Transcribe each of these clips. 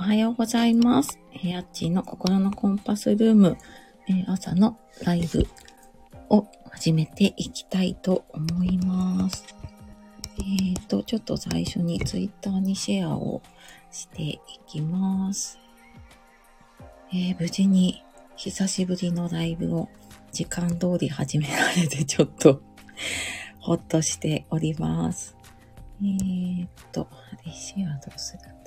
おはようございます。えー、あっちーの心のコンパスルーム、えー朝のライブを始めていきたいと思います。えっ、と、ちょっと最初にツイッターにシェアをしていきます。えー無事に久しぶりのライブを時間通り始められてちょっとほっとしております。えー、っと、あれ、シェアどうする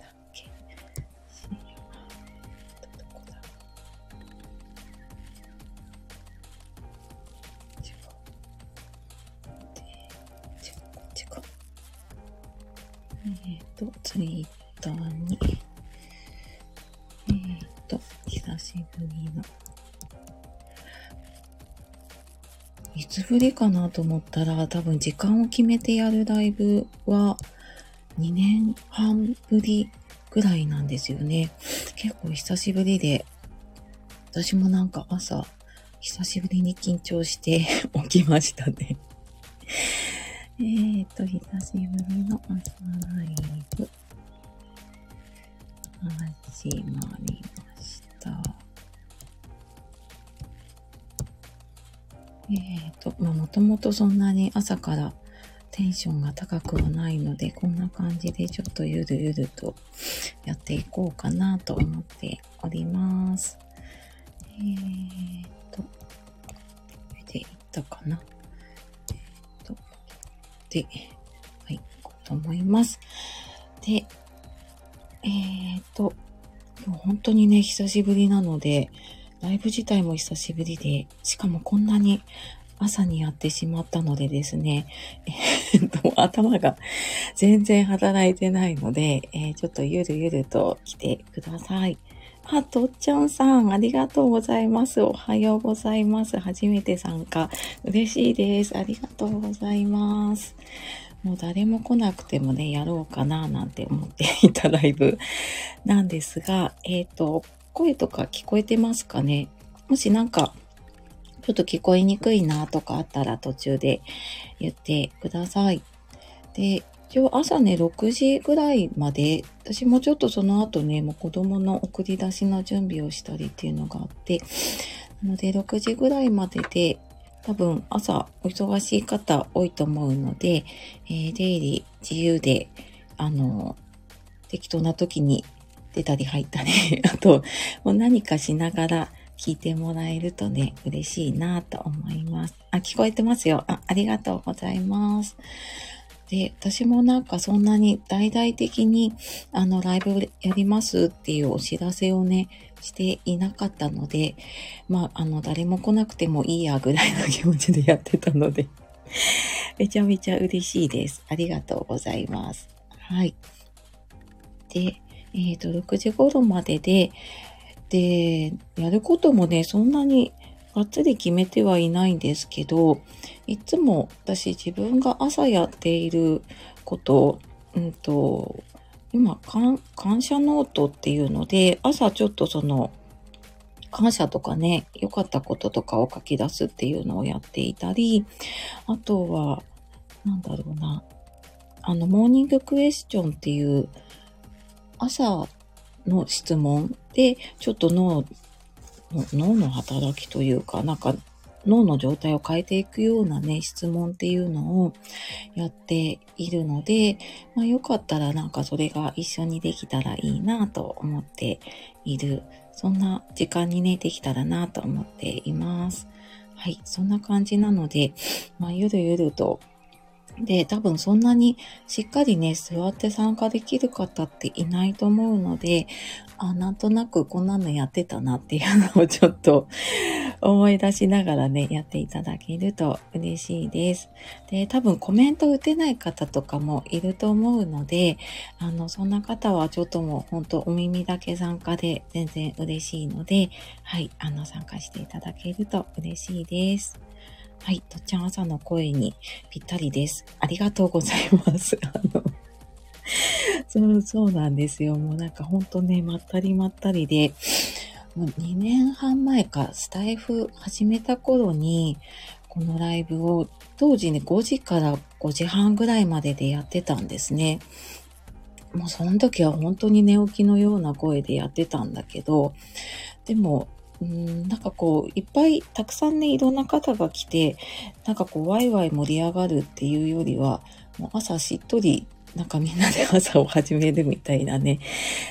ツイッターに、えー、っと、久しぶりの、いつぶりかなと思ったら、多分時間を決めてやるライブは2年半ぶりぐらいなんですよね。結構久しぶりで、私もなんか朝、久しぶりに緊張して 起きましたね。えーと、久しぶりの朝ライブ、始まりました。えーと、まあ、もともとそんなに朝からテンションが高くはないので、こんな感じでちょっとゆるゆるとやっていこうかなと思っております。えーと、これでいったかな。えーと、で、はい、行こうと思います。で、えーと、本当にね、久しぶりなので、ライブ自体も久しぶりで、しかもこんなに朝にやってしまったのでですね、えっと、頭が全然働いてないので、えーちょっとゆるゆると来てください。あ、とっちゃんさん、ありがとうございます。おはようございます。初めて参加。嬉しいです。ありがとうございます。もう誰も来なくてもね、やろうかななんて思っていたライブ なんですが、えっ、と、声とか聞こえてますかね？もしなんか、ちょっと聞こえにくいなとかあったら途中で言ってください。で、一応朝ね、6時ぐらいまで、私もちょっとその後ね、もう子供の送り出しの準備をしたりっていうのがあって、なので6時ぐらいまでで、多分朝お忙しい方多いと思うので、えー出入り自由で、あの、適当な時に出たり入ったり、あと、もう何かしながら聞いてもらえるとね、嬉しいなと思います。あ、聞こえてますよ。あ、ありがとうございます。で、私もなんかそんなに大々的に、あの、ライブやりますっていうお知らせをね、していなかったので、まあ、あの、誰も来なくてもいいやぐらいの気持ちでやってたので、めちゃめちゃ嬉しいです。ありがとうございます。はい。で、えっ、と、6時頃までで、で、やることもね、そんなにがっつり決めてはいないんですけど、いつも私自分が朝やっていること、うんと、今、感感謝ノートっていうので、朝ちょっとその、感謝とかね、良かったこととかを書き出すっていうのをやっていたり、あとは、なんだろうな、あの、モーニングクエスチョンっていう、朝の質問で、ちょっと脳、脳の働きというか、なんか、脳の状態を変えていくようなね、質問っていうのをやっているので、まあよかったらなんかそれが一緒にできたらいいなと思っている。そんな時間にね、できたらなと思っています。はい、そんな感じなので、まあゆるゆるとで、多分そんなにしっかりね、座って参加できる方っていないと思うので、あ、なんとなくこんなのやってたなっていうのをちょっと 思い出しながらね、やっていただけると嬉しいです。で、多分コメント打てない方とかもいると思うので、あの、そんな方はちょっともう本当お耳だけ参加で全然嬉しいので、はい、あの、参加していただけると嬉しいです。はい、とっちゃん朝の声にぴったりです。ありがとうございます。あの、そう、そうなんですよ。もうなんかほんとね、まったりまったりで、もう2年半前か、スタイフ始めた頃に、このライブを、当時ね、5時から5時半ぐらいまででやってたんですね。もうその時は本当に寝起きのような声でやってたんだけど、でも、うん、なんかこう、いっぱいたくさんね、いろんな方が来て、なんかこう、ワイワイ盛り上がるっていうよりは、もう朝しっとり、なんかみんなで朝を始めるみたいなね、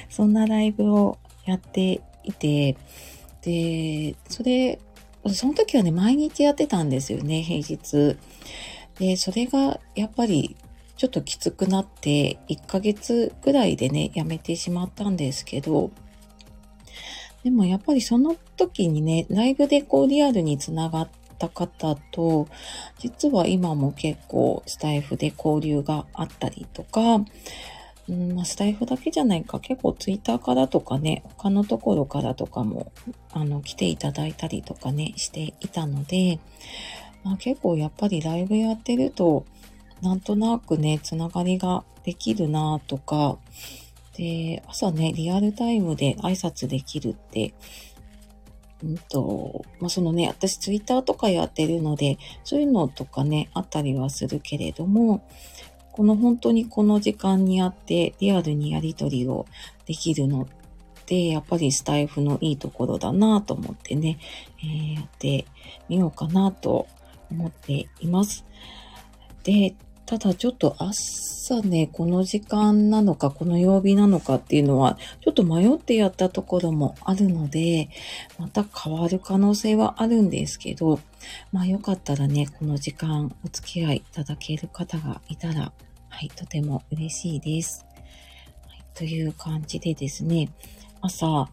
そんなライブをやっていて、で、それ、その時はね、毎日やってたんですよね、平日。で、それがやっぱりちょっときつくなって、1ヶ月ぐらいでね、やめてしまったんですけど、でもやっぱりその時にね、ライブでこうリアルにつながった方と、実は今も結構スタイフで交流があったりとか、うんまあ、スタイフだけじゃないか、結構ツイッターからとかね、他のところからとかも、あの、来ていただいたりとかね、していたので、まあ、結構やっぱりライブやってると、なんとなくね、つながりができるなとか、で、朝ね、リアルタイムで挨拶できるって、うんと、まあ、そのね、私ツイッターとかやってるので、そういうのとかね、あったりはするけれども、この本当にこの時間にあってリアルにやりとりをできるのって、やっぱりスタイフのいいところだなと思ってね、えー、やってみようかなと思っています。で、ただちょっと朝ね、この時間なのか、この曜日なのかっていうのは、ちょっと迷ってやったところもあるので、また変わる可能性はあるんですけど、まあよかったらね、この時間お付き合いいただける方がいたら、はい、とても嬉しいです。はい、という感じでですね、朝、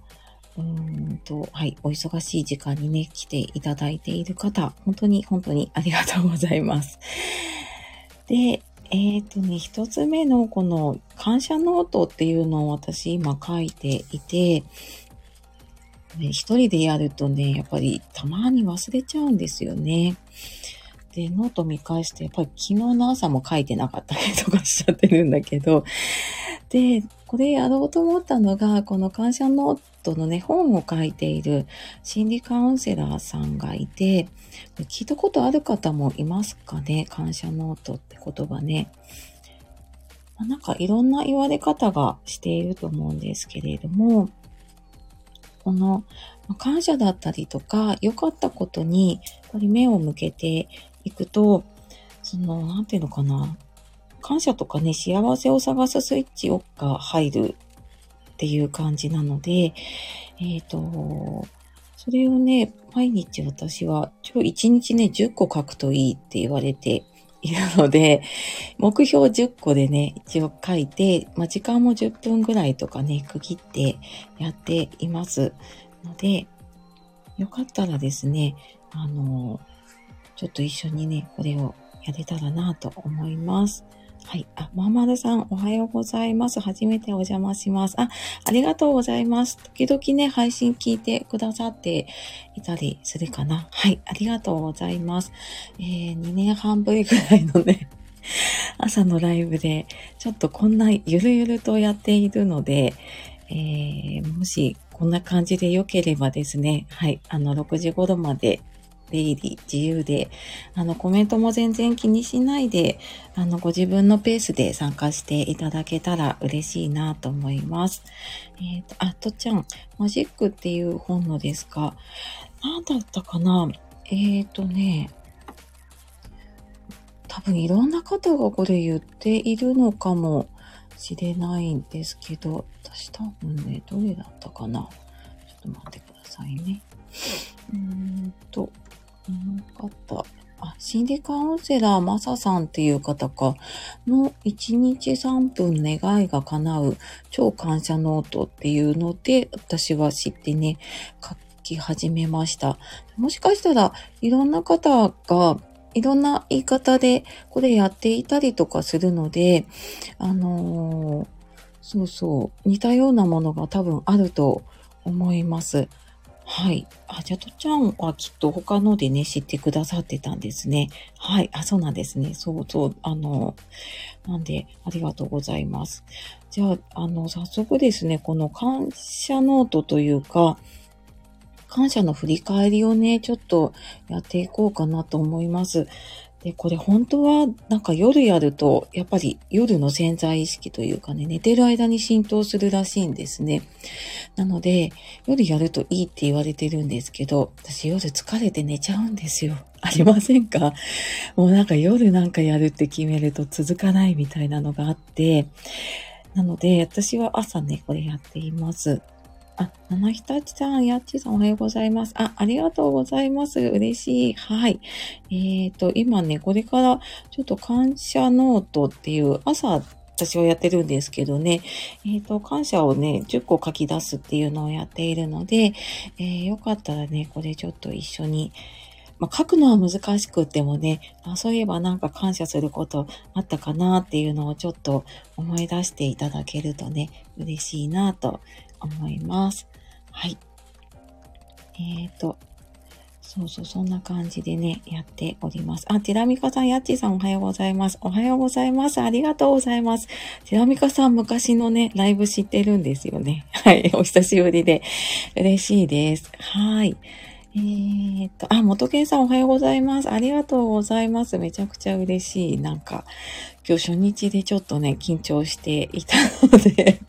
うーんと、はい、お忙しい時間にね、来ていただいている方、本当に本当にありがとうございます。で、えっ、ー、とね、一つ目のこの感謝ノートっていうのを私今書いていて、ね、一人でやるとね、やっぱりたまに忘れちゃうんですよね。で、ノート見返して、やっぱり昨日の朝も書いてなかったりとかしちゃってるんだけど、で、これやろうと思ったのが、この感謝ノートのね、本を書いている心理カウンセラーさんがいて、聞いたことある方もいますかね？感謝ノートっ言葉ね。まあ、なんかいろんな言われ方がしていると思うんですけれども、この感謝だったりとか、良かったことにやっぱり目を向けていくと、その、なんていうのかな。感謝とかね、幸せを探すスイッチが入るっていう感じなので、えっ、ー、と、それをね、毎日私は、ちょ、1日ね、10個書くといいって言われているので、目標10個でね、一応書いて、まあ、時間も10分ぐらいとかね、区切ってやっていますので、よかったらですね、あの、ちょっと一緒にね、これをやれたらなと思います。はい。あ、まんまるさん、おはようございます。初めてお邪魔します。あ、ありがとうございます。時々ね、配信聞いてくださっていたりするかな。はい。ありがとうございます。えー、2年半ぶりぐらいのね、朝のライブで、ちょっとこんなゆるゆるとやっているので、えー、もしこんな感じで良ければですね、はい、あの、6時頃まで出入り自由で、あの、コメントも全然気にしないで、あの、ご自分のペースで参加していただけたら嬉しいなと思います。えっ、ー、と、あとちゃん、マジックっていう本のですか？何だったかな？えっ、ー、とね、多分いろんな方がこれ言っているのかもしれないんですけど、私多分ね、どれだったかな？ちょっと待ってくださいね。うーんと、の方。あ、心理カウンセラーマサさんっていう方か、の1日3分願いが叶う超感謝ノートっていうので、私は知ってね、書き始めました。もしかしたらいろんな方がいろんな言い方でこれやっていたりとかするので、あのー、そうそう、似たようなものが多分あると思います。はい。あ、じゃとちゃんはきっと他のでね、知ってくださってたんですね。はい。あ、そうなんですね。そうそう。あの、なんで、ありがとうございます。じゃあ、あの、早速ですね、この感謝ノートというか、感謝の振り返りをね、ちょっとやっていこうかなと思います。で、これ本当はなんか夜やると、やっぱり夜の潜在意識というかね、寝てる間に浸透するらしいんですね。なので、夜やるといいって言われてるんですけど、私夜疲れて寝ちゃうんですよ。ありませんか？もうなんか夜なんかやるって決めると続かないみたいなのがあって、なので、私は朝ね、これやっています。あ、七日ちさん、やっちさんおはようございます。あ、ありがとうございます。嬉しい。はい。えっ、ー、と、今ね、これからちょっと感謝ノートっていう朝、私はやってるんですけどね、えっ、ー、と、感謝をね、10個書き出すっていうのをやっているので、えー、よかったらね、これちょっと一緒に、まあ、書くのは難しくってもねあ、そういえばなんか感謝することあったかなっていうのをちょっと思い出していただけるとね、嬉しいなと思います。はい。えっ、ー、と、そうそう、そんな感じでね、やっております。あ、ティラミカさん、ヤッチーさんおはようございます。おはようございます。ありがとうございます。ティラミカさん、昔のね、ライブ知ってるんですよね。はい、お久しぶりで、嬉しいです。はい。えー、っと、あ、元健さんおはようございます。ありがとうございます。めちゃくちゃ嬉しい。なんか、今日初日でちょっとね、緊張していたので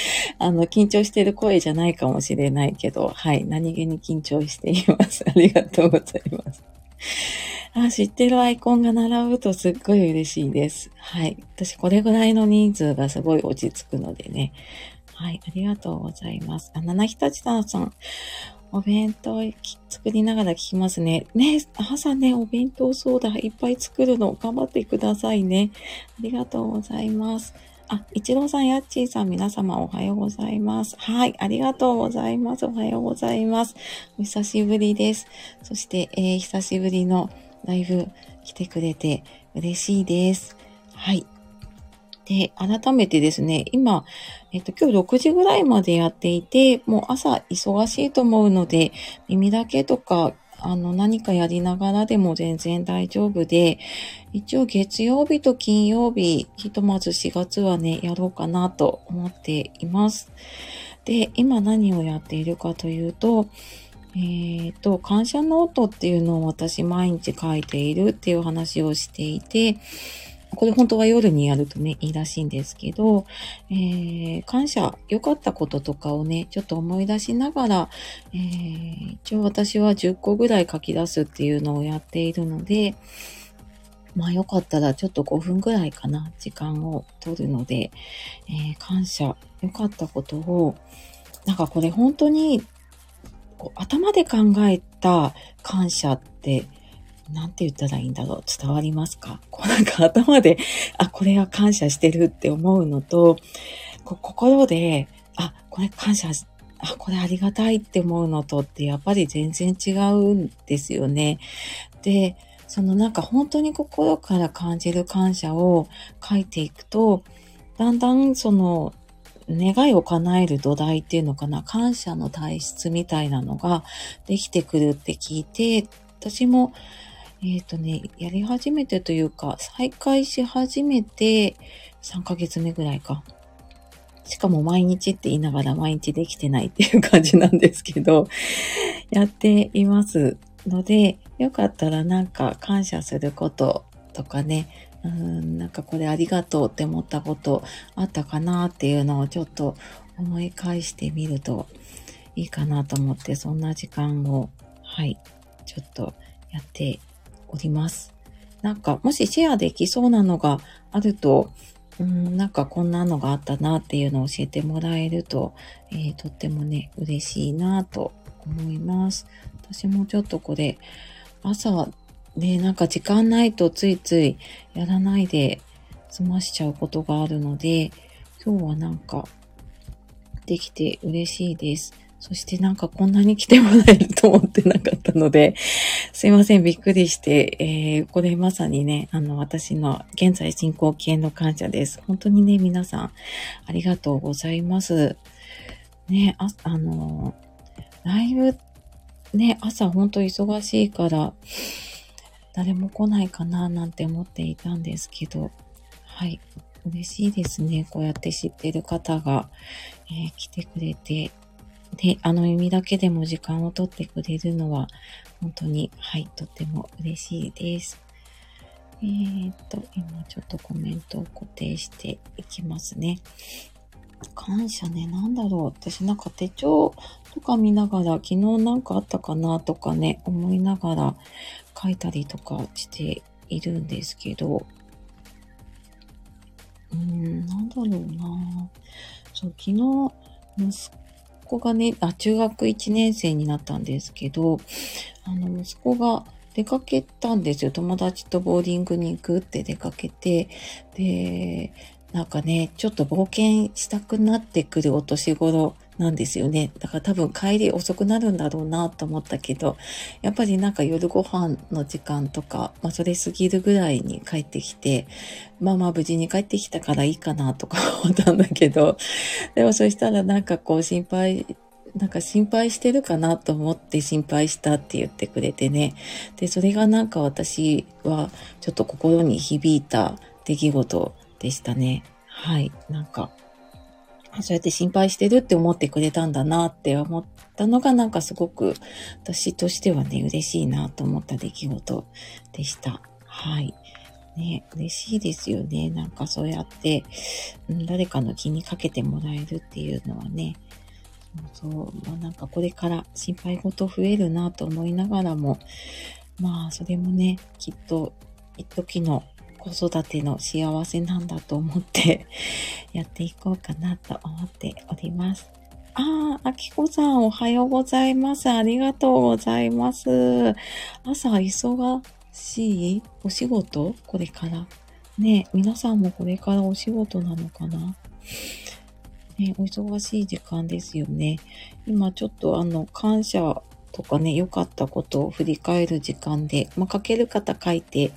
あの、緊張してる声じゃないかもしれないけど、はい、何気に緊張しています。ありがとうございます。あ、知ってるアイコンが並ぶとすっごい嬉しいです。はい。私、これぐらいの人数がすごい落ち着くのでね。はい、ありがとうございます。あ、七日立さん、お弁当作りながら聞きますね。ね、朝ね、お弁当そうだ、いっぱい作るの頑張ってくださいね。ありがとうございます。あ、一郎さん、やっちーさん、皆様おはようございます。はい、ありがとうございます。おはようございます。お久しぶりです。そして、えー、久しぶりのライブ来てくれて嬉しいです。はい。で、改めてですね、今、えっと、今日6時ぐらいまでやっていて、もう朝忙しいと思うので、耳だけとかあの、何かやりながらでも全然大丈夫で、一応月曜日と金曜日、ひとまず4月はね、やろうかなと思っています。で、今何をやっているかというと、えっ、ー、と、感謝ノートっていうのを私毎日書いているっていう話をしていて、これ本当は夜にやるとね、いいらしいんですけど、えー、感謝、良かったこととかをね、ちょっと思い出しながら、えー、一応私は10個ぐらい書き出すっていうのをやっているので、まあよかったらちょっと5分ぐらいかな、時間を取るので、えー、感謝、良かったことを、なんかこれ本当にこう頭で考えた感謝ってなんて言ったらいいんだろう。伝わりますか？こうなんか頭で、あ、これは感謝してるって思うのと、こ心で、あ、これ感謝、あ、これありがたいって思うのとってやっぱり全然違うんですよね。で、そのなんか本当に心から感じる感謝を書いていくと、だんだんその願いを叶える土台っていうのかな、感謝の体質みたいなのができてくるって聞いて、私もえっ、ー、とね、やり始めてというか、再開し始めて3ヶ月目ぐらいか。しかも毎日って言いながら毎日できてないっていう感じなんですけど、やっていますので、よかったらなんか感謝することとかね、うん、なんかこれありがとうって思ったことあったかなっていうのをちょっと思い返してみるといいかなと思って、そんな時間を、はい、ちょっとやっております。なんか、もしシェアできそうなのがあると、うん、なんかこんなのがあったなっていうのを教えてもらえると、えー、とってもね、嬉しいなと思います。私もちょっとこれ、朝、ね、なんか時間ないとついついやらないで済ましちゃうことがあるので、今日はなんかできて嬉しいです。そしてなんかこんなに来てもらえると思ってなかったので、すいません、びっくりして、えー、これまさにね、あの、私の現在進行形の感謝です。本当にね、皆さん、ありがとうございます。ね、あ、あの、ライブ、ね、朝本当忙しいから、誰も来ないかななんて思っていたんですけど、はい、嬉しいですね。こうやって知ってる方が、えー、来てくれて、で、あの耳だけでも時間をとってくれるのは、本当に、はい、とても嬉しいです。えー、っと、今ちょっとコメントを固定していきますね。感謝ね、なんだろう。私なんか手帳とか見ながら、昨日なんかあったかなとかね、思いながら書いたりとかしているんですけど、うーん、なんだろうなそう、昨日、息子がね、あ、中学1年生になったんですけど、あの、息子が出かけたんですよ。友達とボーディングに行くって出かけて、で、なんかね、ちょっと冒険したくなってくるお年頃なんですよね。だから多分帰り遅くなるんだろうなと思ったけど、やっぱりなんか夜ご飯の時間とか、まあそれ過ぎるぐらいに帰ってきて、まあまあ無事に帰ってきたからいいかなとか 思ったんだけど、でもそしたらなんかこう心配、なんか心配してるかなと思って心配したって言ってくれてね。で、それがなんか私はちょっと心に響いた出来事でしたね。はい。なんか、そうやって心配してるって思ってくれたんだなって思ったのがなんかすごく私としてはね、嬉しいなと思った出来事でした。はい。ね、嬉しいですよね。なんかそうやって、誰かの気にかけてもらえるっていうのはね。そうそう。まあなんかこれから心配事増えるなと思いながらも、まあそれもね、きっと一時の子育ての幸せなんだと思って やっていこうかなと思っております。ああ、あきこさんおはようございます。ありがとうございます。朝忙しいお仕事？これから？ね皆さんもこれからお仕事なのかな？ねお忙しい時間ですよね。今ちょっとあの、感謝とかね、良かったことを振り返る時間で、まあ、書ける方書いて、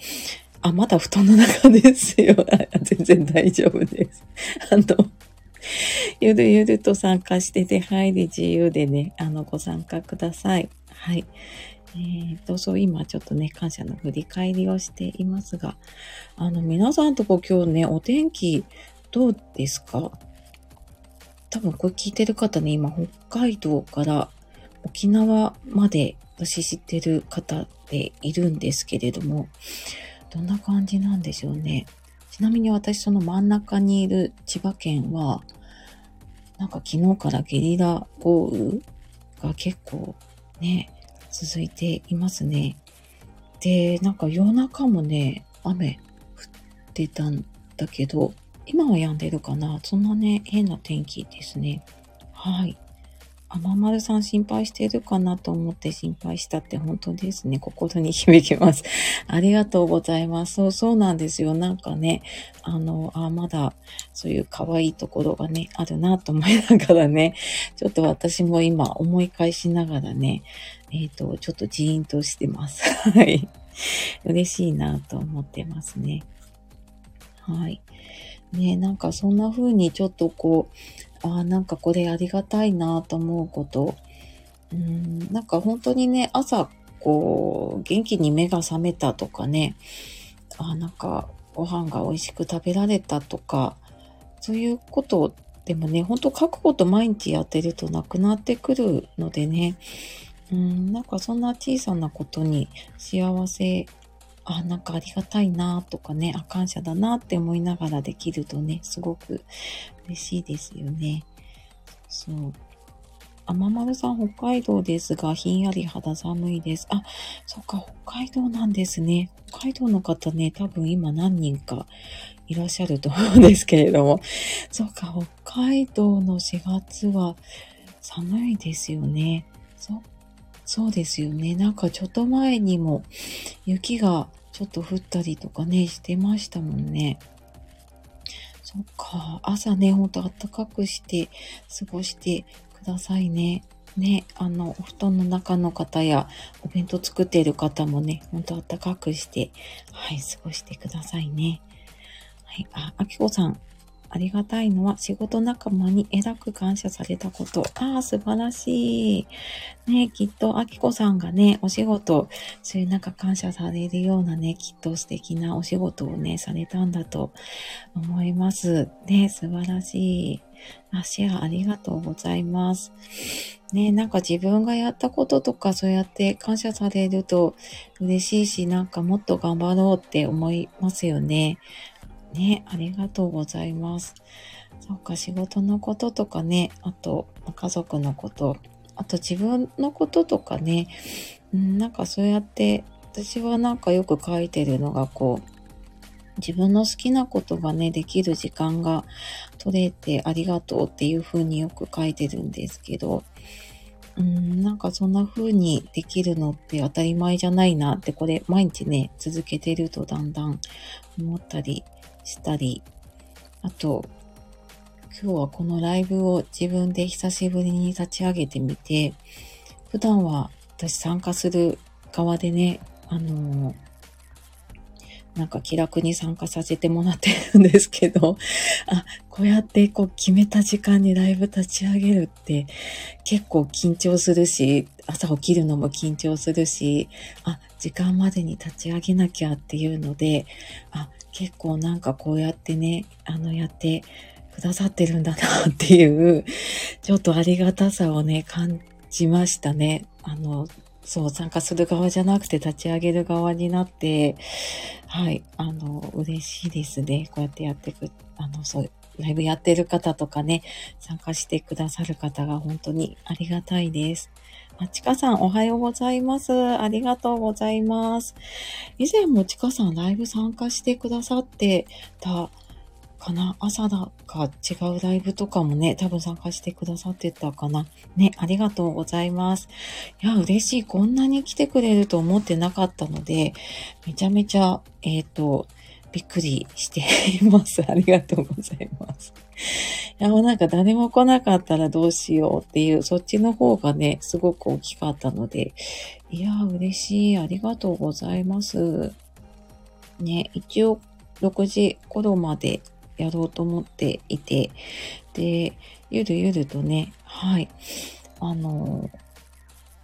あ、まだ布団の中ですよ。全然大丈夫です。あの、ゆるゆると参加して出入り自由でね、あの、ご参加ください。はい。えーと、そう今ちょっとね、感謝の振り返りをしていますが、あの、皆さんとこ今日ね、お天気どうですか？多分これ聞いてる方ね、今北海道から沖縄まで私知ってる方でいるんですけれども、どんな感じなんでしょうね。ちなみに私その真ん中にいる千葉県は、なんか昨日からゲリラ豪雨が結構ね、続いていますね。で、なんか夜中もね、雨降ってたんだけど、今は止んでるかなそんなね、変な天気ですね。はい。あままるさん心配してるかなと思って心配したって本当ですね。心に響きます。ありがとうございます。そう、そうなんですよ。なんかね、あの、あ、まだそういう可愛いところがね、あるなと思いながらね、ちょっと私も今思い返しながらね、えっ、ー、と、ちょっとジーンとしてます。はい。嬉しいなと思ってますね。はい。ね、なんかそんな風にちょっとこう、ああ、なんかこれありがたいなと思うこと。うん、なんか本当にね、朝、こう、元気に目が覚めたとかね、あなんかご飯が美味しく食べられたとか、そういうことでもね、本当書くこと毎日やってるとなくなってくるのでね、うん、なんかそんな小さなことに幸せ、あ、なんかありがたいなとかね、あ、感謝だなって思いながらできるとね、すごく嬉しいですよね。そう。あままるさん、北海道ですが、ひんやり肌寒いです。あ、そっか、北海道なんですね。北海道の方ね、多分今何人かいらっしゃると思うんですけれども。そっか、北海道の4月は寒いですよね。そ、そうですよね。なんかちょっと前にも雪がちょっと降ったりとかね、してましたもんね。そっか。朝ね、ほんと暖かくして過ごしてくださいね。ね、あの、お布団の中の方や、お弁当作っている方もね、ほんと暖かくして、はい、過ごしてくださいね。はい、あ、あきこさん、ありがたいのは仕事仲間に偉く感謝されたこと。ああ、素晴らしい。ねきっと、あきこさんがね、お仕事、そういうなんか感謝されるようなね、きっと素敵なお仕事をね、されたんだと思います。ね素晴らしい。あ、シェアありがとうございます。ね、なんか自分がやったこととかそうやって感謝されると嬉しいし、なんかもっと頑張ろうって思いますよね。ね、ありがとうございます。そうか、仕事のこととかね、あと、家族のこと、あと自分のこととかね、ん、なんかそうやって、私はなんかよく書いてるのが、こう、自分の好きなことがね、できる時間が取れてありがとうっていう風によく書いてるんですけど、うん、なんかそんな風にできるのって当たり前じゃないなって、これ毎日ね、続けてるとだんだん思ったりしたり、あと、今日はこのライブを自分で久しぶりに立ち上げてみて、普段は私参加する側でね、あのなんか気楽に参加させてもらってるんですけど、あ、こうやってこう決めた時間にライブ立ち上げるって結構緊張するし、朝起きるのも緊張するし、あ、時間までに立ち上げなきゃっていうので、あ、結構なんかこうやってね、あのやってくださってるんだなっていう、ちょっとありがたさをね、感じましたね。あの、そう、参加する側じゃなくて立ち上げる側になって、はい、あの、嬉しいですね。こうやってやってく、あの、そう、ライブやってる方とかね、参加してくださる方が本当にありがたいです。あ、ちかさんおはようございます。ありがとうございます。以前もちかさんライブ参加してくださってたかな？朝だか違うライブとかもね、多分参加してくださってたかな？ね、ありがとうございます。いや、嬉しい。こんなに来てくれると思ってなかったので、めちゃめちゃ、えっ、ー、と、びっくりしています。ありがとうございます。いや、もうなんか誰も来なかったらどうしようっていう、そっちの方がね、すごく大きかったので、いや、嬉しい。ありがとうございます。ね、一応6時頃までやろうと思っていて、で、ゆるゆるとね、はい、あの、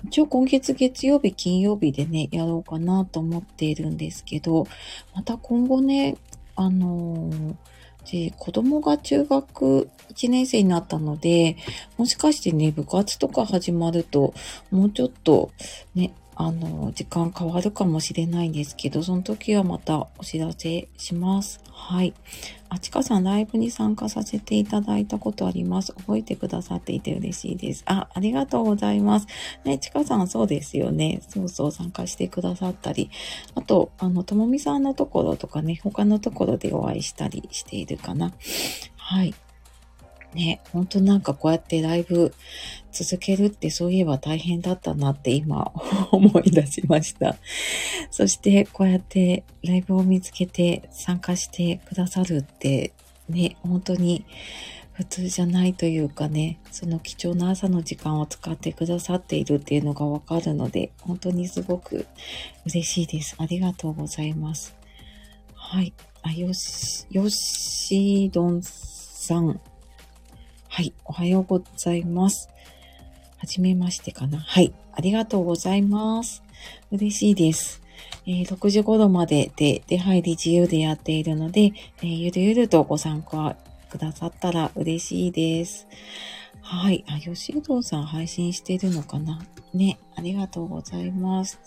一応今月月曜日、金曜日でね、やろうかなと思っているんですけど、また今後ね、あので、子供が中学1年生になったので、もしかしてね、部活とか始まると、もうちょっとね、あの、時間変わるかもしれないんですけど、その時はまたお知らせします。はい。あ、ちかさん、ライブに参加させていただいたことあります。覚えてくださっていて嬉しいです。あ、ありがとうございます。ね、ちかさん、そうですよね。そうそう、参加してくださったり。あと、あの、ともみさんのところとかね、他のところでお会いしたりしているかな。はい。ね、本当なんかこうやってライブ続けるってそういえば大変だったなって今 思い出しました。そしてこうやってライブを見つけて参加してくださるってね、本当に普通じゃないというかね、その貴重な朝の時間を使ってくださっているっていうのがわかるので、本当にすごく嬉しいです。ありがとうございます。はい。あ、よし、よしどんさん。はい、おはようございます。はじめましてかな。はい、ありがとうございます。嬉しいです。えー、6時頃までで出入り自由でやっているので、えー、ゆるゆるとご参加くださったら嬉しいです。はい。あ、吉うさん配信してるのかなね。ありがとうございます。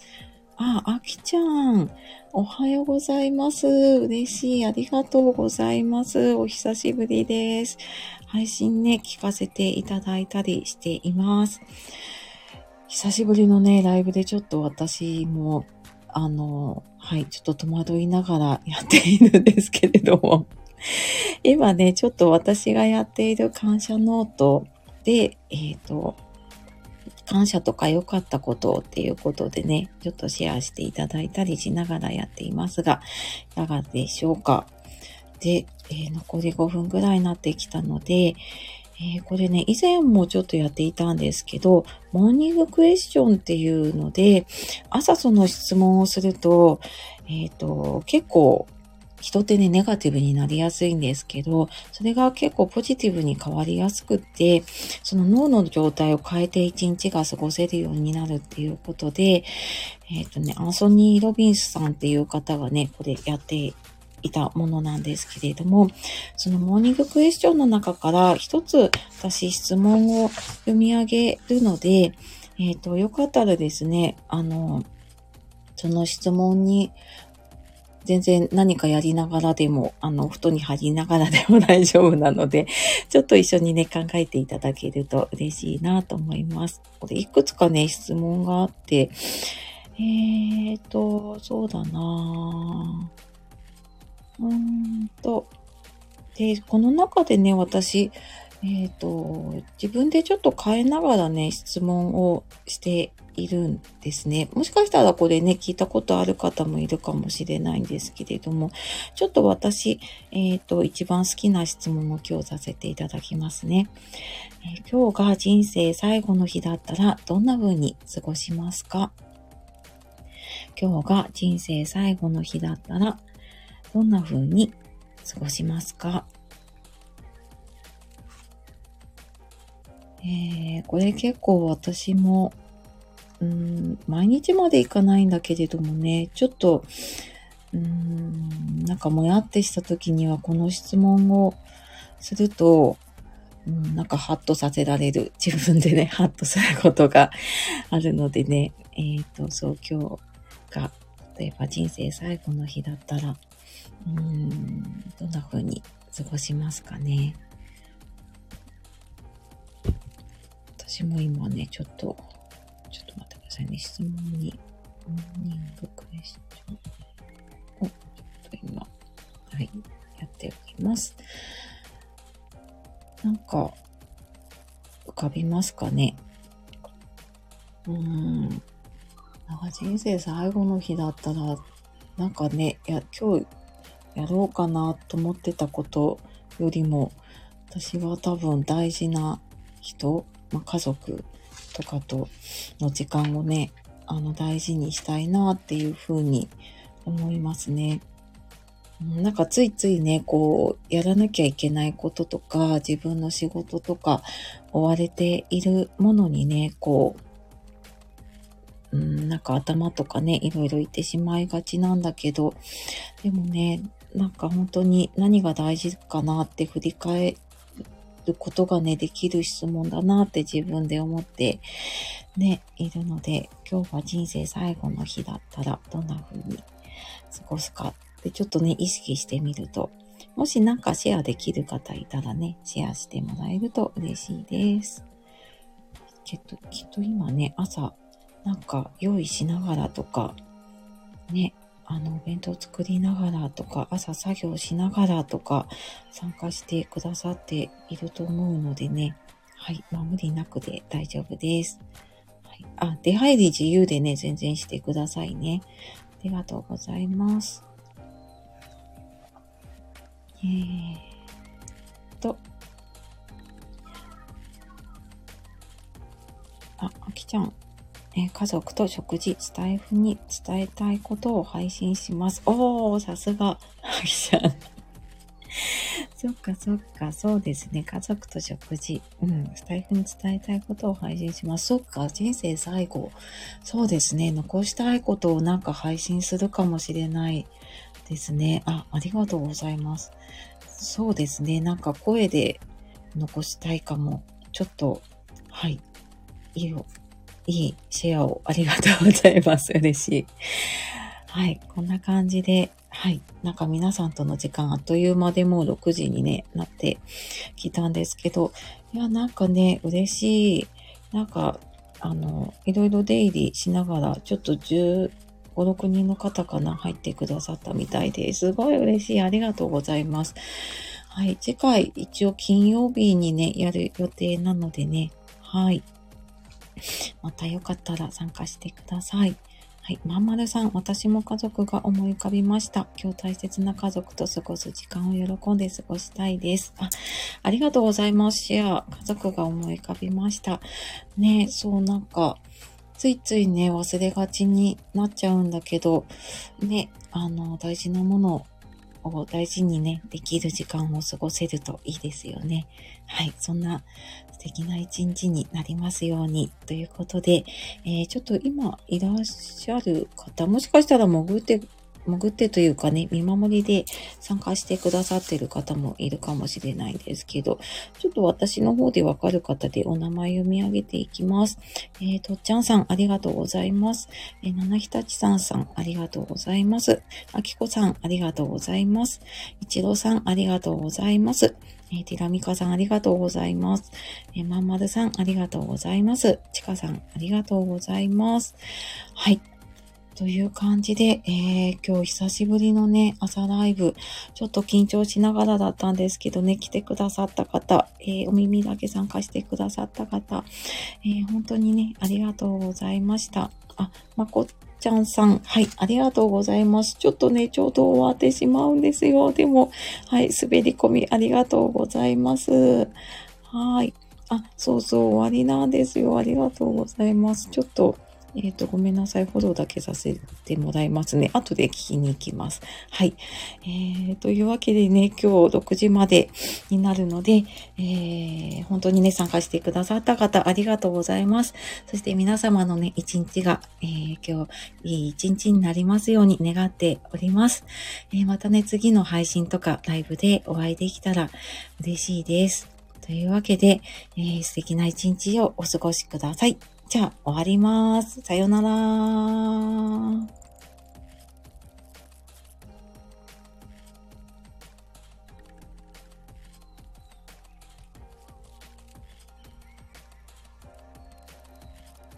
あ、あきちゃん。おはようございます。嬉しい。ありがとうございます。お久しぶりです。配信ね、聞かせていただいたりしています。久しぶりのね、ライブでちょっと私も、あの、はい、ちょっと戸惑いながらやっているんですけれども、今ね、ちょっと私がやっている感謝ノートで、えっ、ー、と、感謝とか良かったことっていうことでね、ちょっとシェアしていただいたりしながらやっていますが、いかがでしょうか。で、えー、残り5分ぐらいになってきたので、えー、これね、以前もちょっとやっていたんですけど、モーニングクエスチョンっていうので、朝その質問をすると、えっ、ー、と、結構、人ってね、ネガティブになりやすいんですけど、それが結構ポジティブに変わりやすくって、その脳の状態を変えて一日が過ごせるようになるっていうことで、えっ、ー、とね、アンソニー・ロビンスさんっていう方がね、これやっていたものなんですけれども、そのモーニングクエスチョンの中から一つ私質問を読み上げるので、えっ、ー、と、よかったらですね、あの、その質問に全然何かやりながらでも、あの、お布団に入りながらでも大丈夫なので、ちょっと一緒にね、考えていただけると嬉しいなと思います。これ、いくつかね、質問があって、えーと、そうだな。うーんと、で、この中でね、私、えっ、ー、と、自分でちょっと変えながらね、質問をしているんですね。もしかしたらこれね、聞いたことある方もいるかもしれないんですけれども、ちょっと私、えっ、ー、と、一番好きな質問を今日させていただきますね。えー、今日が人生最後の日だったらどんな風に過ごしますか？今日が人生最後の日だったらどんな風に過ごしますか？えー、これ結構私もうん、毎日までいかないんだけれどもね、ちょっと、うん、なんかもやってした時にはこの質問をすると、うん、なんかハッとさせられる。自分でね、ハッとすることが あるのでね、えっ、ー、と、そう、今日が、例えば人生最後の日だったら、うん、どんな風に過ごしますかね。私も今ね、ちょっとさいね。質問に、モーニングクエスチョンを、ちょっと今、はい、やっておきます。なんか、浮かびますかねうーん。なんか人生最後の日だったら、なんかね、いや、今日やろうかなと思ってたことよりも、私は多分大事な人、まあ、家族とかとの時間をね、あの大事にしたいなっていうふうに思いますね。なんかついついね、こう、やらなきゃいけないこととか、自分の仕事とか、追われているものにね、こう、うん、なんか頭とかね、いろいろ言ってしまいがちなんだけど、でもね、なんか本当に何が大事かなって振り返ることがね、できる質問だなって自分で思ってね、いるので、今日は人生最後の日だったらどんな風に過ごすかってちょっとね、意識してみると、もしなんかシェアできる方いたらね、シェアしてもらえると嬉しいです。きっと、きっと今ね、朝、なんか用意しながらとか、ね、あの、お弁当作りながらとか、朝作業しながらとか、参加してくださっていると思うのでね。はい。まあ、無理なくで大丈夫です。はい。あ、出入り自由でね、全然してくださいね。ありがとうございます。えーと。あ、あきちゃん。家族と食事、スタイフに伝えたいことを配信します。おー、さすが、ハキちゃん。そっかそっか、そうですね。家族と食事。うん。スタイフに伝えたいことを配信します。そっか、人生最後。そうですね。残したいことをなんか配信するかもしれないですね。あ、ありがとうございます。そうですね。なんか声で残したいかも。ちょっと、はい。いいよ。いいシェアをありがとうございます。嬉しい。はい。こんな感じで、はい。なんか皆さんとの時間あっという間でもう6時にね、なってきたんですけど、いや、なんかね、嬉しい。なんか、あの、いろいろ出入りしながら、ちょっと15、6人の方かな、入ってくださったみたいです。すごい嬉しい。ありがとうございます。はい。次回、一応金曜日にね、やる予定なのでね、はい。またよかったら参加してください。はい。まんまるさん、私も家族が思い浮かびました。今日大切な家族と過ごす時間を喜んで過ごしたいです。あ、ありがとうございます。シェア、家族が思い浮かびました。ねそうなんか、ついついね、忘れがちになっちゃうんだけど、ね、あの、大事なものをを大事にね、できる時間を過ごせるといいですよね。はい。そんな素敵な一日になりますように。ということで、えー、ちょっと今いらっしゃる方、もしかしたら潜って潜ってというかね、見守りで参加してくださってる方もいるかもしれないですけど、ちょっと私の方でわかる方でお名前読み上げていきます。えー、とっちゃんさん、ありがとうございます。えー、ななひたちさんさん、ありがとうございます。あきこさん、ありがとうございます。いちろさん、ありがとうございます。えー、ティラミカさん、ありがとうございます。えー、まんまるさん、ありがとうございます。ちかさん、ありがとうございます。はい。という感じで、えー、今日久しぶりのね、朝ライブ、ちょっと緊張しながらだったんですけどね、来てくださった方、えー、お耳だけ参加してくださった方、えー、本当にね、ありがとうございました。あ、まこちゃんさん、はい、ありがとうございます。ちょっとね、ちょうど終わってしまうんですよ。でも、はい、滑り込みありがとうございます。はい。あ、そうそう、終わりなんですよ。ありがとうございます。ちょっと、えっ、ー、と、ごめんなさい。フォローだけさせてもらいますね。後で聞きに行きます。はい。えー、というわけでね、今日6時までになるので、えー、本当にね、参加してくださった方、ありがとうございます。そして皆様のね、一日が、えー、今日、いい一日になりますように願っております。えー、またね、次の配信とかライブでお会いできたら嬉しいです。というわけで、えー、素敵な一日をお過ごしください。じゃあ終わります。さよなら。